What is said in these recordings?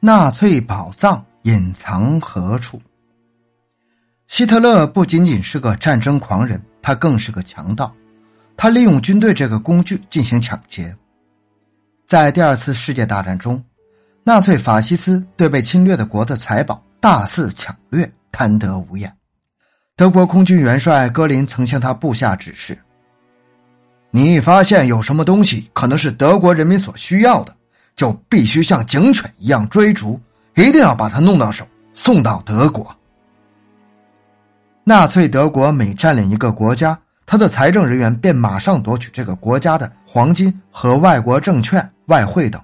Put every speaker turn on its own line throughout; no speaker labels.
纳粹宝藏隐藏何处？希特勒不仅仅是个战争狂人，他更是个强盗。他利用军队这个工具进行抢劫。在第二次世界大战中，纳粹法西斯对被侵略的国的财宝大肆抢掠，贪得无厌。德国空军元帅戈林曾向他部下指示：“你发现有什么东西可能是德国人民所需要的，就必须像警犬一样追逐，一定要把它弄到手，送到德国。”纳粹德国每占领一个国家，他的财政人员便马上夺取这个国家的黄金和外国证券、外汇等，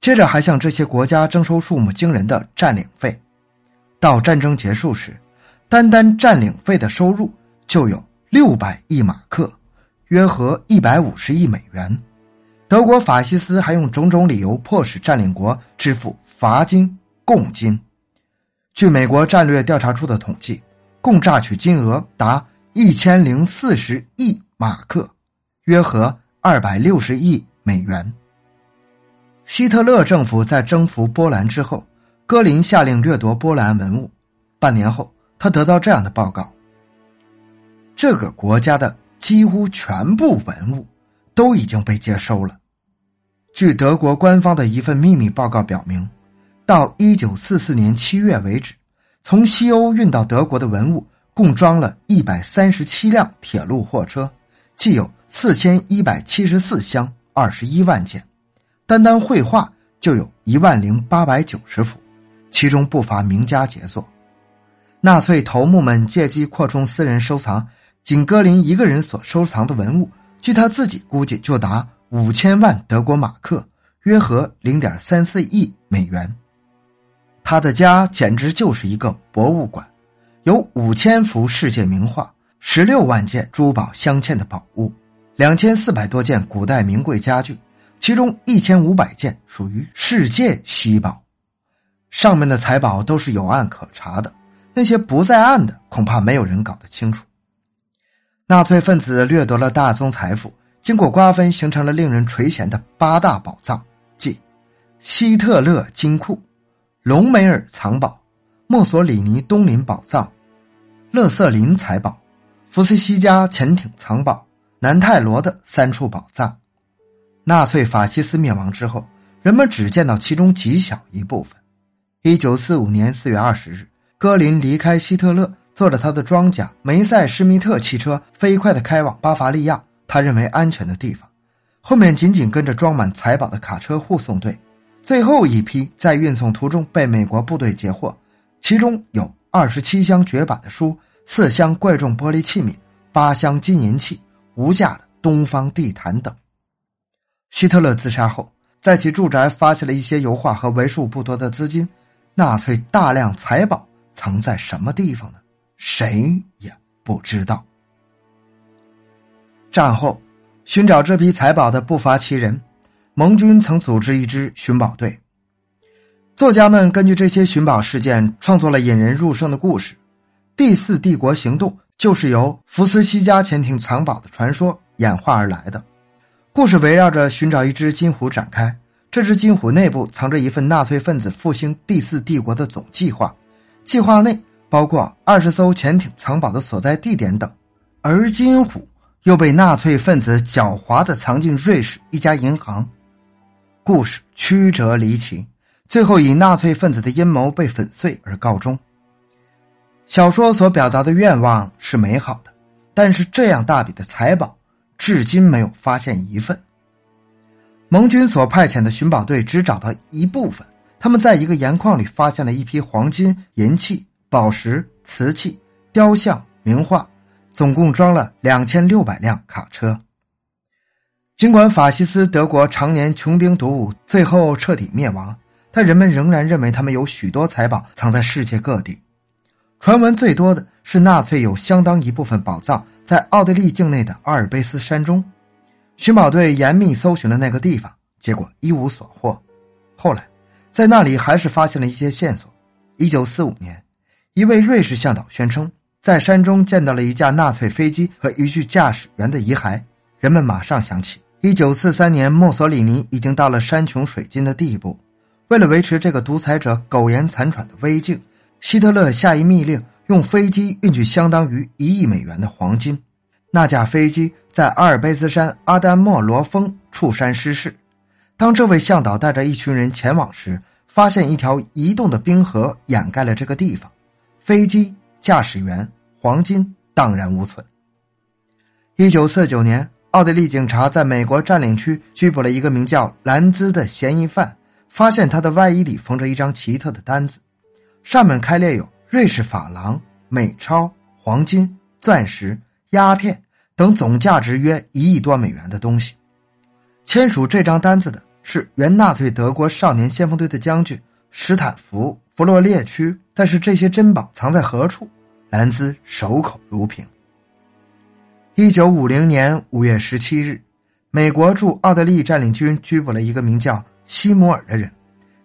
接着还向这些国家征收数目惊人的占领费。到战争结束时，单单占领费的收入就有六百亿马克，约合一百五十亿美元。德国法西斯还用种种理由迫使占领国支付罚金、贡金。据美国战略调查处的统计。共榨取金额达一千零四十亿马克，约合二百六十亿美元。希特勒政府在征服波兰之后，戈林下令掠夺波兰文物。半年后，他得到这样的报告：这个国家的几乎全部文物都已经被接收了。据德国官方的一份秘密报告表明，到一九四四年七月为止。从西欧运到德国的文物共装了一百三十七辆铁路货车，既有四千一百七十四箱，二十一万件，单单绘画就有一万零八百九十幅，其中不乏名家杰作。纳粹头目们借机扩充私人收藏，仅格林一个人所收藏的文物，据他自己估计就达五千万德国马克，约合零点三四亿美元。他的家简直就是一个博物馆，有五千幅世界名画，十六万件珠宝镶嵌的宝物，两千四百多件古代名贵家具，其中一千五百件属于世界稀宝。上面的财宝都是有案可查的，那些不在案的，恐怕没有人搞得清楚。纳粹分子掠夺了大宗财富，经过瓜分，形成了令人垂涎的八大宝藏，即希特勒金库。隆美尔藏宝、墨索里尼东林宝藏、勒瑟林财宝、福斯西加潜艇藏宝、南泰罗的三处宝藏。纳粹法西斯灭亡之后，人们只见到其中极小一部分。一九四五年四月二十日，戈林离开希特勒，坐着他的装甲梅塞施密特汽车，飞快的开往巴伐利亚，他认为安全的地方。后面紧紧跟着装满财宝的卡车护送队。最后一批在运送途中被美国部队截获，其中有二十七箱绝版的书、四箱贵重玻璃器皿、八箱金银器、无价的东方地毯等。希特勒自杀后，在其住宅发现了一些油画和为数不多的资金。纳粹大量财宝藏在什么地方呢？谁也不知道。战后，寻找这批财宝的不乏其人。盟军曾组织一支寻宝队，作家们根据这些寻宝事件创作了引人入胜的故事，《第四帝国行动》就是由福斯西加潜艇藏宝的传说演化而来的。故事围绕着寻找一只金虎展开，这只金虎内部藏着一份纳粹分子复兴第四帝国的总计划，计划内包括二十艘潜艇藏宝的所在地点等，而金虎又被纳粹分子狡猾的藏进瑞士一家银行。故事曲折离奇，最后以纳粹分子的阴谋被粉碎而告终。小说所表达的愿望是美好的，但是这样大笔的财宝，至今没有发现一份。盟军所派遣的寻宝队只找到一部分，他们在一个盐矿里发现了一批黄金、银器、宝石、瓷器、雕像、名画，总共装了两千六百辆卡车。尽管法西斯德国常年穷兵黩武，最后彻底灭亡，但人们仍然认为他们有许多财宝藏在世界各地。传闻最多的是纳粹有相当一部分宝藏在奥地利境内的阿尔卑斯山中。寻宝队严密搜寻了那个地方，结果一无所获。后来，在那里还是发现了一些线索。一九四五年，一位瑞士向导宣称在山中见到了一架纳粹飞机和一具驾驶员的遗骸，人们马上想起。一九四三年，墨索里尼已经到了山穷水尽的地步，为了维持这个独裁者苟延残喘的威境，希特勒下一密令，用飞机运去相当于一亿美元的黄金。那架飞机在阿尔卑斯山阿丹莫罗峰触山失事。当这位向导带着一群人前往时，发现一条移动的冰河掩盖了这个地方，飞机、驾驶员、黄金荡然无存。一九四九年，奥地利警察在美国占领区拘捕了一个名叫兰兹的嫌疑犯。发现他的外衣里缝着一张奇特的单子，上面开列有瑞士法郎、美钞、黄金、钻石、鸦片等总价值约一亿多美元的东西。签署这张单子的是原纳粹德国少年先锋队的将军史坦福·弗洛列区。但是这些珍宝藏在何处？兰兹守口如瓶。一九五零年五月十七日，美国驻奥地利占领军拘捕了一个名叫。西摩尔的人，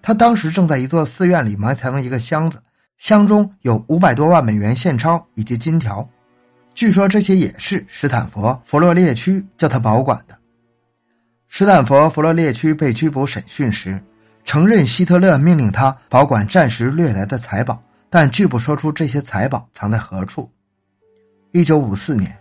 他当时正在一座寺院里埋藏了一个箱子，箱中有五百多万美元现钞以及金条，据说这些也是史坦佛·弗洛列区叫他保管的。史坦佛·弗洛列区被拘捕审讯时，承认希特勒命令他保管暂时掠来的财宝，但拒不说出这些财宝藏在何处。一九五四年，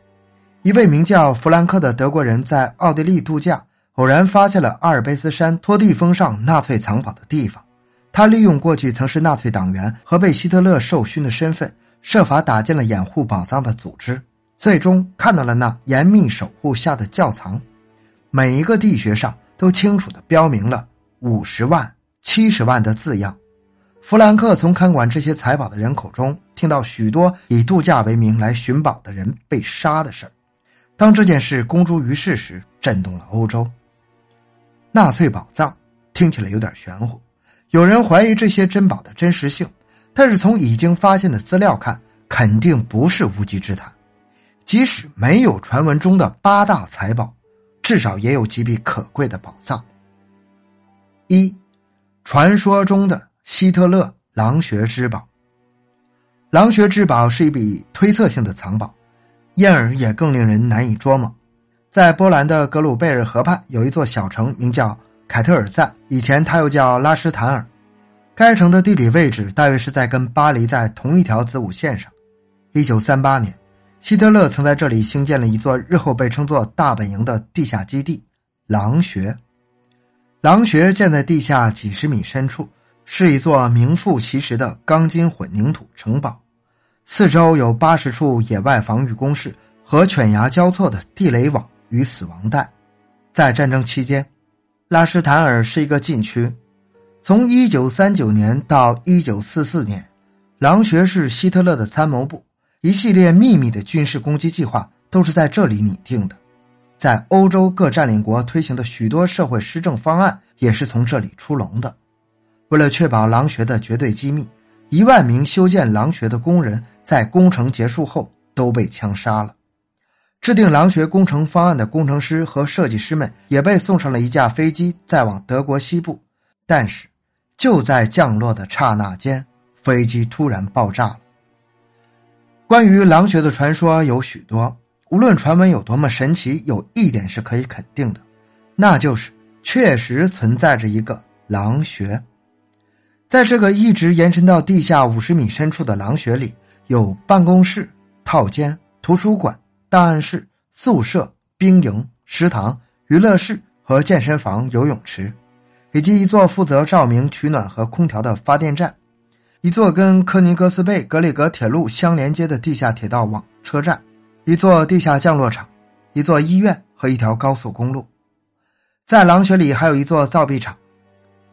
一位名叫弗兰克的德国人在奥地利度假。偶然发现了阿尔卑斯山托蒂峰上纳粹藏宝的地方，他利用过去曾是纳粹党员和被希特勒授勋的身份，设法打进了掩护宝藏的组织，最终看到了那严密守护下的窖藏，每一个地穴上都清楚地标明了五十万、七十万的字样。弗兰克从看管这些财宝的人口中听到许多以度假为名来寻宝的人被杀的事儿。当这件事公诸于世时，震动了欧洲。纳粹宝藏听起来有点玄乎，有人怀疑这些珍宝的真实性，但是从已经发现的资料看，肯定不是无稽之谈。即使没有传闻中的八大财宝，至少也有几笔可贵的宝藏。一，传说中的希特勒狼穴之宝。狼穴之宝是一笔推测性的藏宝，因而也更令人难以捉摸。在波兰的格鲁贝尔河畔有一座小城，名叫凯特尔赞，以前它又叫拉什坦尔。该城的地理位置大约是在跟巴黎在同一条子午线上。一九三八年，希特勒曾在这里兴建了一座日后被称作“大本营”的地下基地——狼穴。狼穴建在地下几十米深处，是一座名副其实的钢筋混凝土城堡，四周有八十处野外防御工事和犬牙交错的地雷网。与死亡带，在战争期间，拉什坦尔是一个禁区。从一九三九年到一九四四年，狼穴是希特勒的参谋部，一系列秘密的军事攻击计划都是在这里拟定的。在欧洲各占领国推行的许多社会施政方案也是从这里出笼的。为了确保狼穴的绝对机密，一万名修建狼穴的工人在工程结束后都被枪杀了。制定狼穴工程方案的工程师和设计师们也被送上了一架飞机，载往德国西部。但是，就在降落的刹那间，飞机突然爆炸了。关于狼穴的传说有许多，无论传闻有多么神奇，有一点是可以肯定的，那就是确实存在着一个狼穴。在这个一直延伸到地下五十米深处的狼穴里，有办公室、套间、图书馆。档案室、宿舍、兵营、食堂、娱乐室和健身房、游泳池，以及一座负责照明、取暖和空调的发电站，一座跟科尼格斯贝格里格铁路相连接的地下铁道网车站，一座地下降落场，一座医院和一条高速公路。在狼穴里还有一座造币厂，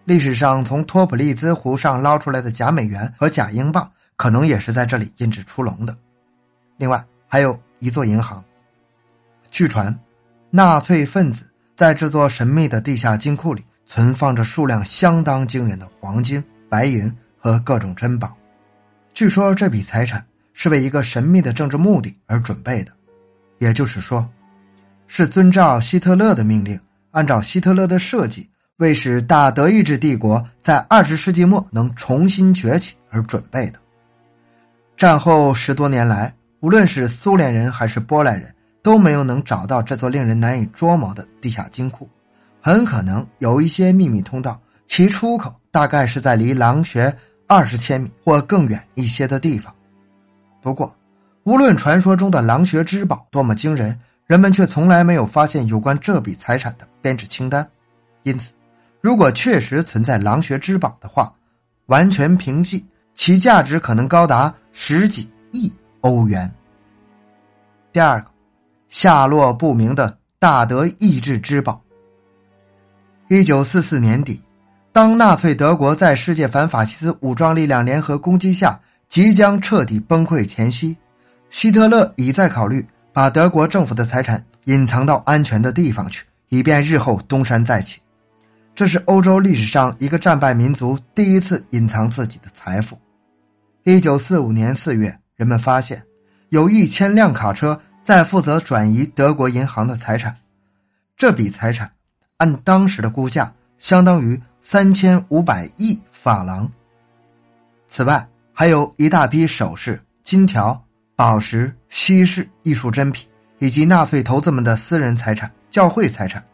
历史上从托普利兹湖上捞出来的假美元和假英镑，可能也是在这里印制出笼的。另外还有。一座银行。据传，纳粹分子在这座神秘的地下金库里存放着数量相当惊人的黄金、白银和各种珍宝。据说这笔财产是为一个神秘的政治目的而准备的，也就是说，是遵照希特勒的命令，按照希特勒的设计，为使大德意志帝国在二十世纪末能重新崛起而准备的。战后十多年来。无论是苏联人还是波兰人，都没有能找到这座令人难以捉摸的地下金库。很可能有一些秘密通道，其出口大概是在离狼穴二十千米或更远一些的地方。不过，无论传说中的狼穴之宝多么惊人，人们却从来没有发现有关这笔财产的编制清单。因此，如果确实存在狼穴之宝的话，完全凭记，其价值可能高达十几亿欧元。第二个，下落不明的大德意志之宝。一九四四年底，当纳粹德国在世界反法西斯武装力量联合攻击下即将彻底崩溃前夕，希特勒已在考虑把德国政府的财产隐藏到安全的地方去，以便日后东山再起。这是欧洲历史上一个战败民族第一次隐藏自己的财富。一九四五年四月，人们发现有一千辆卡车在负责转移德国银行的财产，这笔财产按当时的估价相当于三千五百亿法郎。此外，还有一大批首饰、金条、宝石、稀世艺术珍品，以及纳粹头子们的私人财产、教会财产。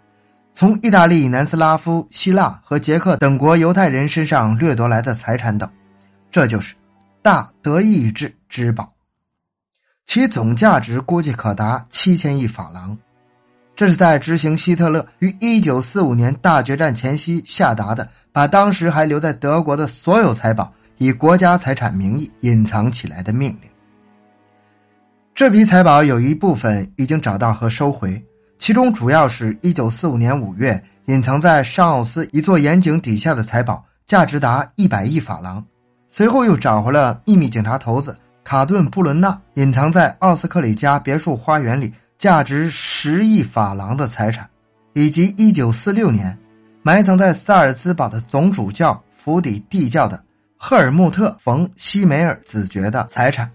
从意大利、南斯拉夫、希腊和捷克等国犹太人身上掠夺来的财产等，这就是大德意志之宝，其总价值估计可达七千亿法郎。这是在执行希特勒于一九四五年大决战前夕下达的，把当时还留在德国的所有财宝以国家财产名义隐藏起来的命令。这批财宝有一部分已经找到和收回。其中主要是1945年5月隐藏在上奥斯一座盐井底下的财宝，价值达100亿法郎。随后又找回了秘密警察头子卡顿·布伦纳隐藏在奥斯克里家别墅花园里价值10亿法郎的财产，以及1946年埋藏在萨尔兹堡的总主教府邸地窖的赫尔穆特·冯·西梅尔子爵的财产。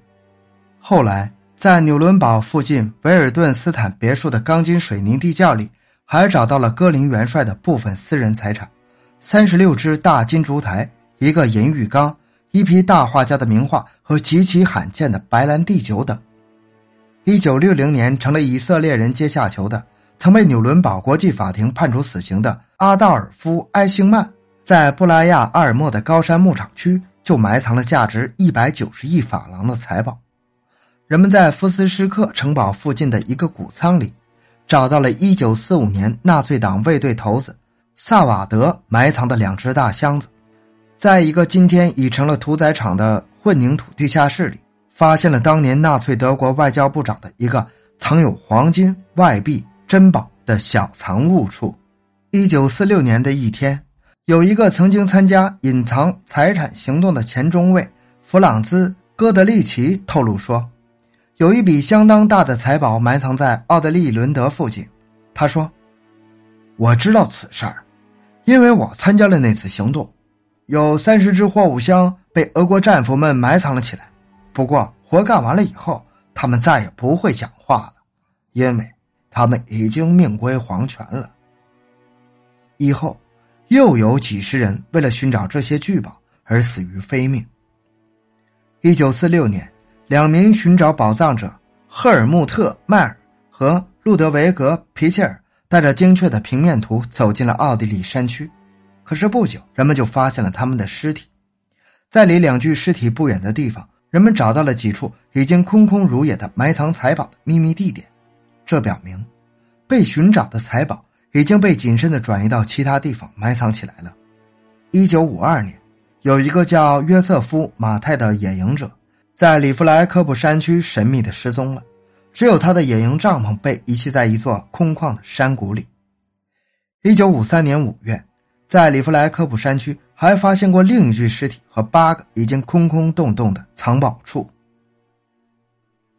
后来。在纽伦堡附近维尔顿斯坦别墅的钢筋水泥地窖里，还找到了戈林元帅的部分私人财产：三十六只大金烛台、一个银浴缸、一批大画家的名画和极其罕见的白兰地酒等。一九六零年，成了以色列人阶下囚的、曾被纽伦堡国际法庭判处死刑的阿道尔夫·埃兴曼，在布拉亚阿尔莫的高山牧场区就埋藏了价值一百九十亿法郎的财宝。人们在福斯施克城堡附近的一个谷仓里，找到了1945年纳粹党卫队头子萨瓦德埋藏的两只大箱子。在一个今天已成了屠宰场的混凝土地下室里，发现了当年纳粹德国外交部长的一个藏有黄金、外币、珍宝的小藏物处。1946年的一天，有一个曾经参加隐藏财产行动的前中尉弗朗兹·戈德利奇透露说。有一笔相当大的财宝埋藏在奥德利伦德附近，他说：“我知道此事儿，因为我参加了那次行动。有三十只货物箱被俄国战俘们埋藏了起来。不过活干完了以后，他们再也不会讲话了，因为他们已经命归黄泉了。以后又有几十人为了寻找这些巨宝而死于非命。一九四六年。”两名寻找宝藏者赫尔穆特·迈尔和路德维格·皮切尔带着精确的平面图走进了奥地利山区，可是不久，人们就发现了他们的尸体。在离两具尸体不远的地方，人们找到了几处已经空空如也的埋藏财宝的秘密地点，这表明，被寻找的财宝已经被谨慎的转移到其他地方埋藏起来了。一九五二年，有一个叫约瑟夫·马泰的野营者。在里弗莱科普山区神秘的失踪了，只有他的野营帐篷被遗弃在一座空旷的山谷里。一九五三年五月，在里弗莱科普山区还发现过另一具尸体和八个已经空空洞洞的藏宝处。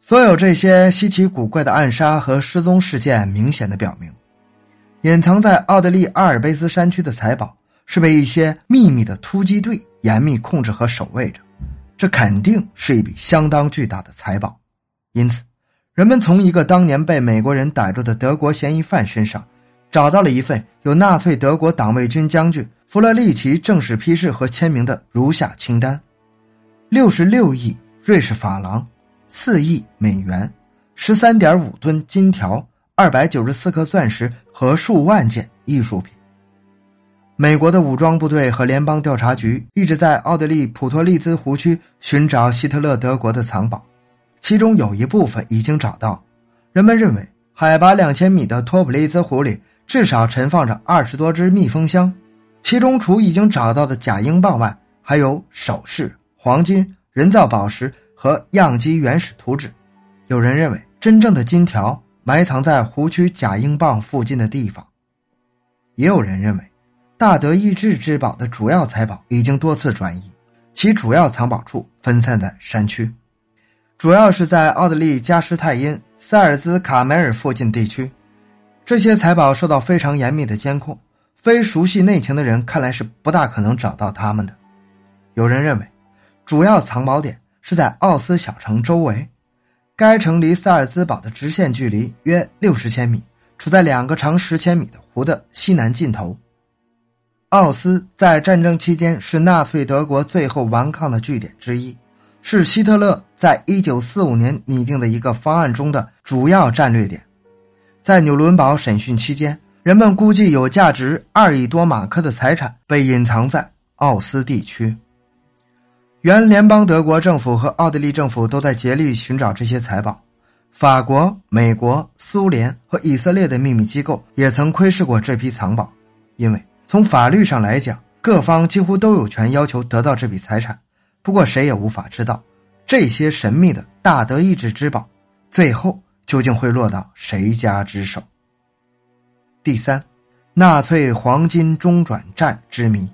所有这些稀奇古怪的暗杀和失踪事件，明显的表明，隐藏在奥地利阿尔卑斯山区的财宝是被一些秘密的突击队严密控制和守卫着。这肯定是一笔相当巨大的财宝，因此，人们从一个当年被美国人逮住的德国嫌疑犯身上，找到了一份由纳粹德国党卫军将军弗勒利奇正式批示和签名的如下清单：六十六亿瑞士法郎，四亿美元，十三点五吨金条，二百九十四颗钻石和数万件艺术品。美国的武装部队和联邦调查局一直在奥地利普托利兹湖区寻找希特勒德国的藏宝，其中有一部分已经找到。人们认为，海拔两千米的托普利兹湖里至少存放着二十多只密封箱，其中除已经找到的假英镑外，还有首饰、黄金、人造宝石和样机原始图纸。有人认为，真正的金条埋藏在湖区假英镑附近的地方。也有人认为。大德意志之宝的主要财宝已经多次转移，其主要藏宝处分散在山区，主要是在奥地利加施泰因、塞尔兹卡梅尔附近地区。这些财宝受到非常严密的监控，非熟悉内情的人看来是不大可能找到他们的。有人认为，主要藏宝点是在奥斯小城周围，该城离萨尔兹堡的直线距离约六十千米，处在两个长十千米的湖的西南尽头。奥斯在战争期间是纳粹德国最后顽抗的据点之一，是希特勒在一九四五年拟定的一个方案中的主要战略点。在纽伦堡审讯期间，人们估计有价值二亿多马克的财产被隐藏在奥斯地区。原联邦德国政府和奥地利政府都在竭力寻找这些财宝，法国、美国、苏联和以色列的秘密机构也曾窥视过这批藏宝，因为。从法律上来讲，各方几乎都有权要求得到这笔财产，不过谁也无法知道，这些神秘的大德意志之宝，最后究竟会落到谁家之手。第三，纳粹黄金中转站之谜。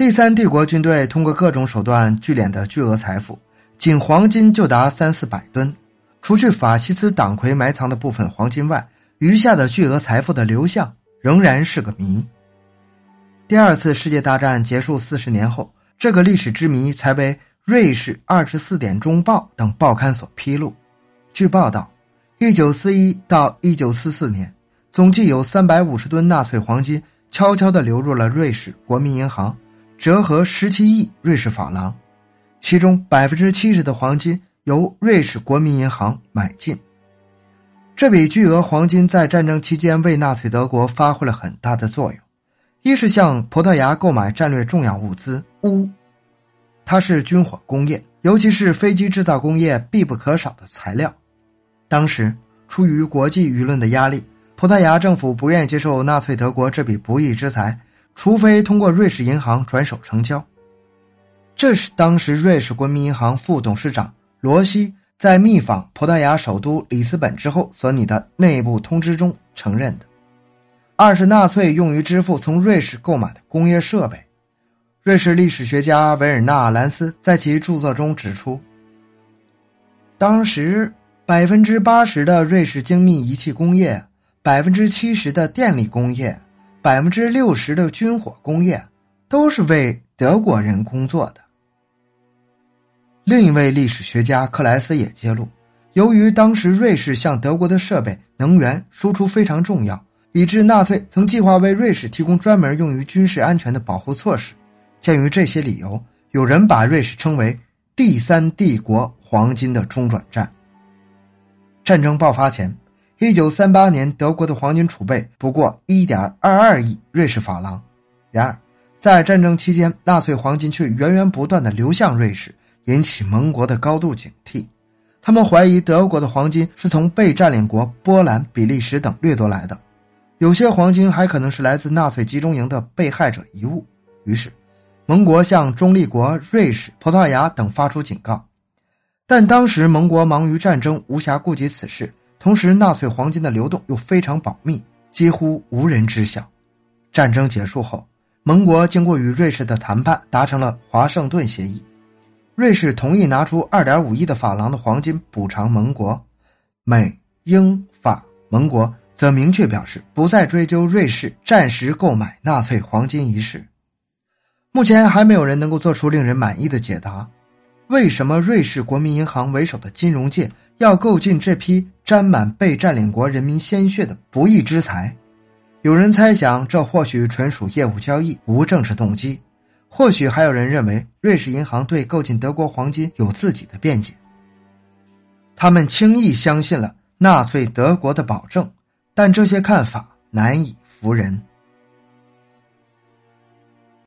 第三帝国军队通过各种手段聚敛的巨额财富，仅黄金就达三四百吨，除去法西斯党魁埋藏的部分黄金外，余下的巨额财富的流向。仍然是个谜。第二次世界大战结束四十年后，这个历史之谜才被《瑞士二十四点钟报》等报刊所披露。据报道，一九四一到一九四四年，总计有三百五十吨纳粹黄金悄悄地流入了瑞士国民银行，折合十七亿瑞士法郎，其中百分之七十的黄金由瑞士国民银行买进。这笔巨额黄金在战争期间为纳粹德国发挥了很大的作用。一是向葡萄牙购买战略重要物资钨，它是军火工业，尤其是飞机制造工业必不可少的材料。当时出于国际舆论的压力，葡萄牙政府不愿接受纳粹德国这笔不义之财，除非通过瑞士银行转手成交。这是当时瑞士国民银行副董事长罗西。在密访葡萄牙首都里斯本之后所拟的内部通知中承认的。二是纳粹用于支付从瑞士购买的工业设备。瑞士历史学家维尔纳·兰斯在其著作中指出，当时百分之八十的瑞士精密仪器工业、百分之七十的电力工业、百分之六十的军火工业都是为德国人工作的。另一位历史学家克莱斯也揭露，由于当时瑞士向德国的设备、能源输出非常重要，以致纳粹曾计划为瑞士提供专门用于军事安全的保护措施。鉴于这些理由，有人把瑞士称为“第三帝国黄金的中转站”。战争爆发前，一九三八年德国的黄金储备不过一点二二亿瑞士法郎，然而在战争期间，纳粹黄金却源源不断的流向瑞士。引起盟国的高度警惕，他们怀疑德国的黄金是从被占领国波兰、比利时等掠夺来的，有些黄金还可能是来自纳粹集中营的被害者遗物。于是，盟国向中立国瑞士、葡萄牙等发出警告，但当时盟国忙于战争，无暇顾及此事。同时，纳粹黄金的流动又非常保密，几乎无人知晓。战争结束后，盟国经过与瑞士的谈判，达成了华盛顿协议。瑞士同意拿出二点五亿的法郎的黄金补偿盟国，美、英、法盟国则明确表示不再追究瑞士暂时购买纳粹黄金一事。目前还没有人能够做出令人满意的解答：为什么瑞士国民银行为首的金融界要购进这批沾满被占领国人民鲜血的不义之财？有人猜想，这或许纯属业务交易，无政治动机。或许还有人认为，瑞士银行对购进德国黄金有自己的辩解。他们轻易相信了纳粹德国的保证，但这些看法难以服人。